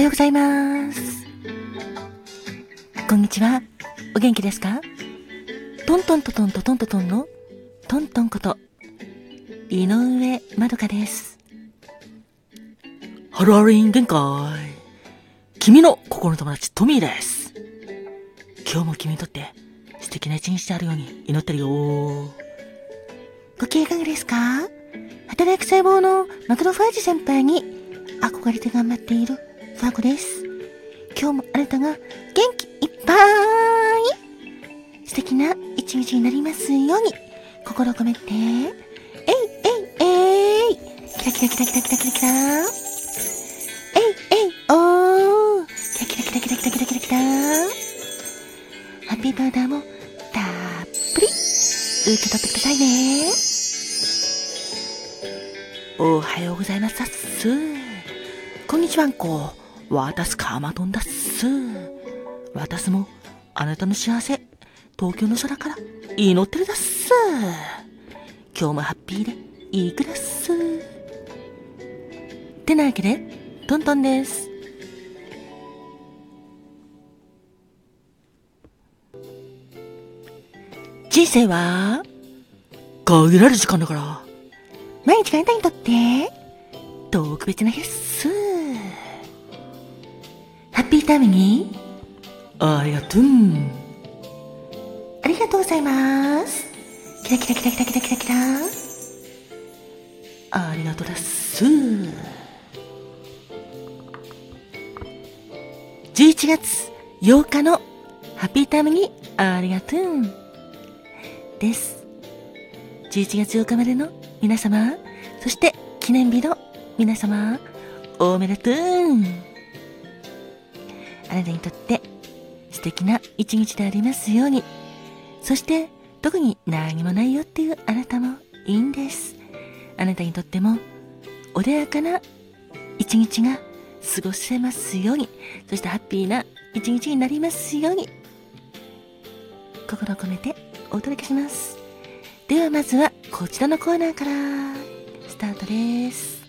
はようございます。こんにちは。お元気ですか？トントントトントトントトンのトントンこと、井上まどかです。ハローハローン限界。君の心の友達トミーです。今日も君にとって素敵な一日であるように祈ってるよ。ご機嫌いかがですか？働く細胞のマクロファージ先輩に憧れて頑張っているファーコです。今日もあなたが元気いっぱい。素敵な一日になりますように。心を込めて、えいえいえい。キラキラキラキラキラキラキラ。えいえいおー。キラキラキラキラキラキラキラ。キラハッピーパウダーもたっぷり。受け取ってくださいね。おはようございます。っす。こんにちはんこ。私かまどんだっす。私もあなたの幸せ、東京の空から祈ってるだっす。今日もハッピーでいいくだっす。てなわけで、トントンです。人生は限られる時間だから毎日があなたにとって特別な日ですハッピータイムに。ありがとう。ありがとうございます。キラキラキラキラキラキラキラありがとうだっす11月8日のハッピータイムにありがとう。です。11月8日までの皆様、そして記念日の皆様、おめでとうあなたにとって素敵な一日でありますように。そして特に何もないよっていうあなたもいいんです。あなたにとっても穏やかな一日が過ごせますように。そしてハッピーな一日になりますように。心を込めてお届けします。ではまずはこちらのコーナーからスタートです。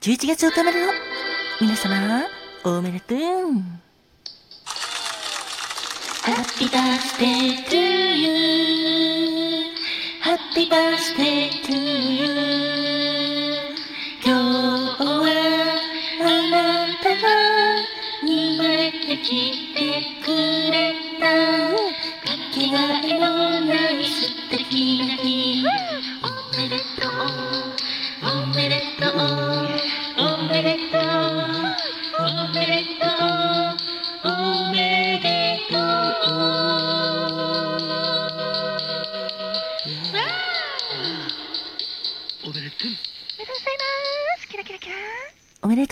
11月8日までの皆様、おめでとう。Happy birthday to you. Happy birthday to you. 今日はあなたが生まれてきてくれた。かけがえのない素敵な日おめでとうおめでとう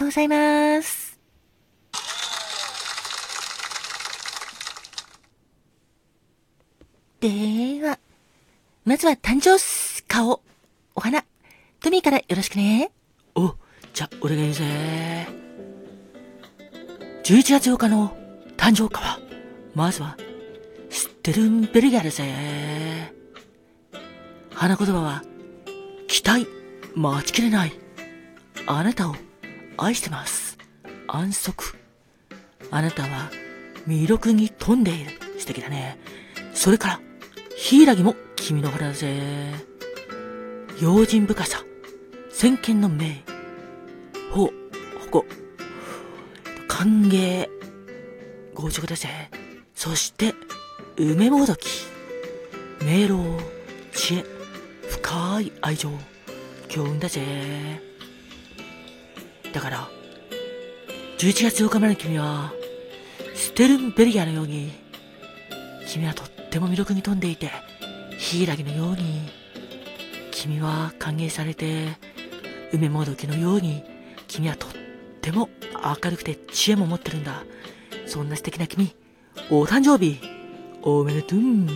ございますでは、まずは誕生顔、お花、トミーからよろしくね。お、じゃ、俺が言うぜ。11月8日の誕生花は、まずは、ステルンベルギャルぜ。花言葉は、期待、待ちきれない。あなたを愛してます。安息。あなたは魅力に富んでいる。素敵だね。それから、ヒイラギも君の花だぜ。用心深さ、先見の明、ほ、ほこ、歓迎、強直だぜ。そして、梅もどき、明朗、知恵、深い愛情、強運だぜ。だから、11月8日までの君は、ステルンベリアのように、君はとっても魅力に富んでいて、ヒイラギのように、君は歓迎されて、梅もどきのように、君はとっても明るくて知恵も持ってるんだ。そんな素敵な君、お誕生日、おめでとう。君に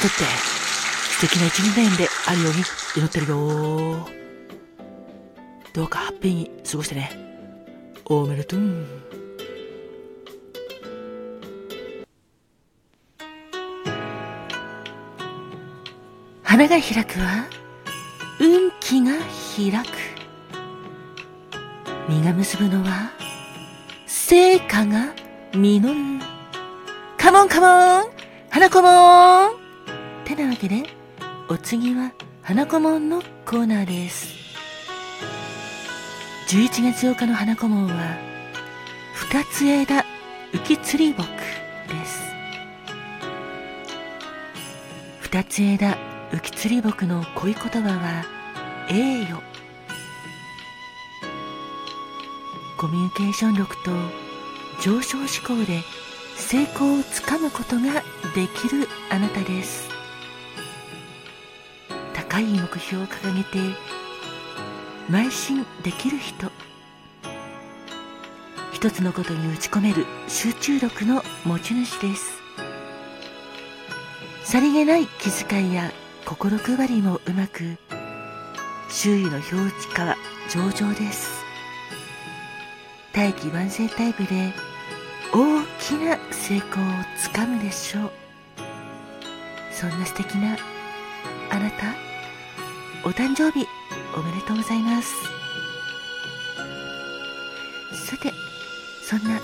とって、素敵な一年であるように祈ってるよ。どうかハッピーに過ごしてね。おめでとう。花が開くは運気が開く実が結ぶのは、成果が実る。カモンカモン花子もんてなわけで、お次は花子もんのコーナーです。11月8日の花子もんは、二つ枝浮き釣り木です。二つ枝浮き釣り木の恋言葉は、栄誉。コミュニケーション力と上昇志向で成功をつかむことができるあなたです高い目標を掲げて邁進できる人。一つのことに打ち込める集中力の持ち主です。さりげない気遣いや心配りもうまく周囲の表示化は上々です。大器晩成タイプで大きな成功をつかむでしょう。そんな素敵なあなたお誕生日おめでとうございます。さてそんな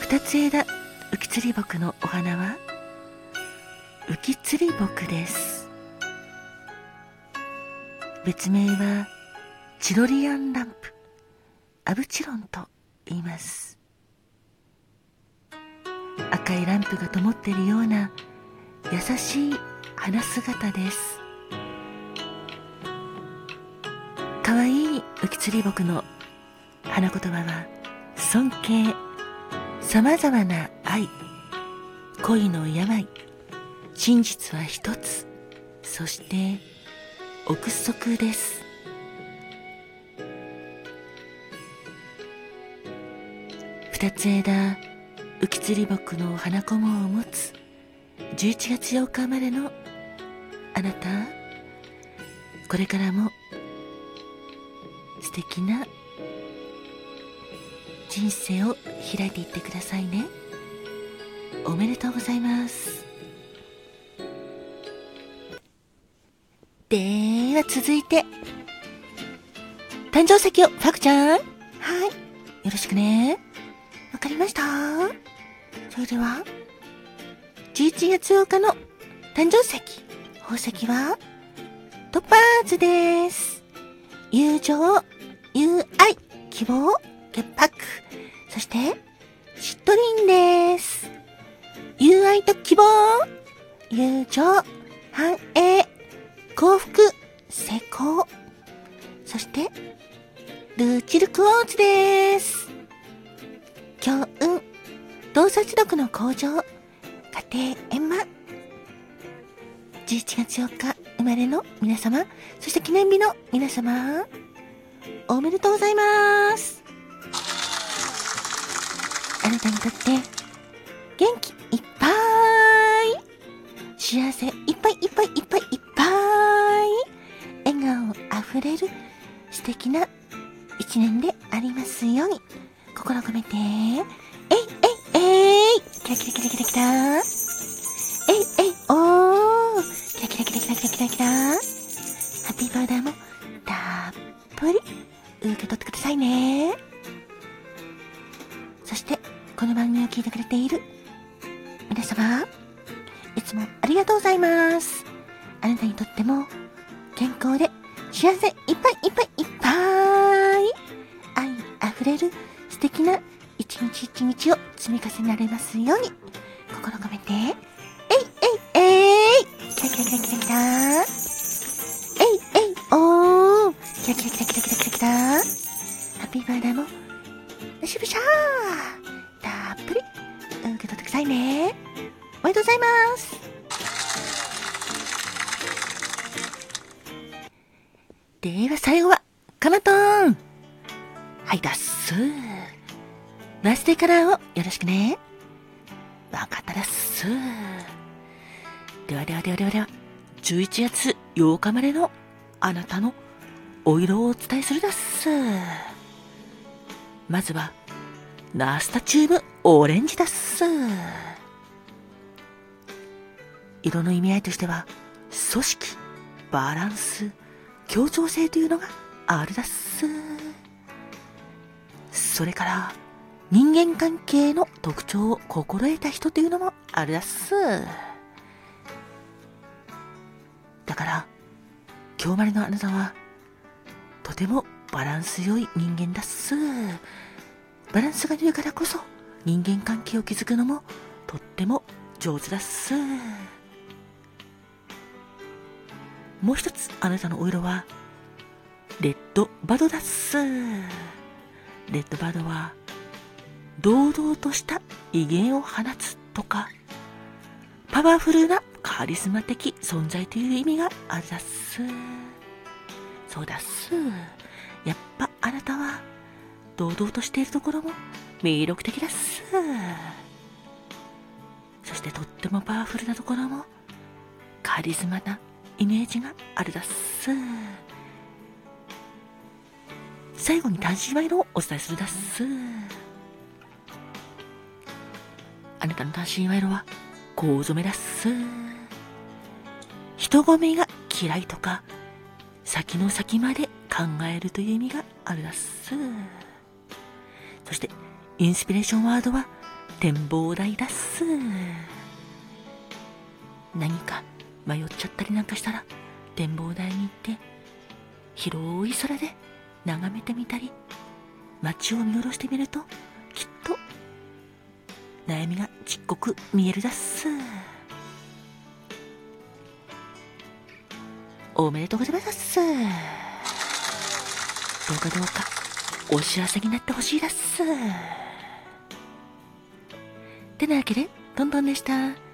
二つ枝浮き釣り木のお花は？浮き釣り木です。別名はチロリアンランプ。アブチロンと言います。赤いランプが灯っているような優しい花姿です。釣り木の花言葉は尊敬さまざまな愛恋の病真実は一つそして憶測です。二つ枝浮き釣り木の花こもを持つ11月8日までのあなたこれからも素敵な人生を開いていってくださいね。おめでとうございます。では続いて誕生石をファクちゃん。はい。よろしくね。わかりました。それでは、11月8日の誕生石、宝石は、トパーズです。友情、友愛、希望、潔白、そして、しっとりんです。友愛と希望、友情、繁栄、幸福、成功、そして、ルーチルクォーツです。強運、洞察力の向上、家庭円満。11月4日生まれの皆様、そして記念日の皆様、おめでとうございます。あなたにとって、元気いっぱい、幸せいっぱいいっぱいいっぱいいっぱい、笑顔あふれる素敵な一年でありますように、心込めて、えいえいえい。キラキラキラキラキラ。えいえい。おー。キラキラキラキラキラキラキラ。ハッピーパウダーもいね。そしてこの番組を聞いてくれている皆様いつもありがとうございます。あなたにとっても健康で幸せいっぱいいっぱいいっぱい。愛あふれる素敵な一日一日を積み重ねられますように、心込めて、えいえいえい。キラキラキラキラキラッピーバーダーも、ブシブシャーたっぷり受け取ってくださいね。おめでとうございます。では最後は、かまとーんはいだっすーバースデーカラーをよろしくね。わかったです。ではではではではでは、11月8日までのあなたのお色をお伝えするだっす。まずは、ナスタチュームオレンジだっす。色の意味合いとしては、組織、バランス、協調性というのがあるだっす。それから、人間関係の特徴を心得た人というのもあるだっす。だから、今日までのあなたは、とてもバランス良い人間だっす。バランスが良いからこそ、人間関係を築くのもとっても上手だっす。もう一つあなたのお色は、レッドバドだっす。レッドバドは、堂々とした威厳を放つとか、パワフルなカリスマ的存在という意味があるだっす。そうだっす。やっぱあなたは、堂々としているところも魅力的だす。そしてとってもパワフルなところも、カリスマなイメージがあるだっす。最後に単身賄賂をお伝えするだっす。あなたの単身賄賂は、こ染めだっす。人混みが嫌いとか、先の先まで考えるという意味があるだっす。そして、インスピレーションワードは、展望台だっす。何か迷っちゃったりなんかしたら、展望台に行って、広い空で眺めてみたり、街を見下ろしてみると、きっと、悩みがちっこく見えるだっす。おめでとうございます。どうかどうか、お幸せになってほしいだっす。てなわけで、トントンでした。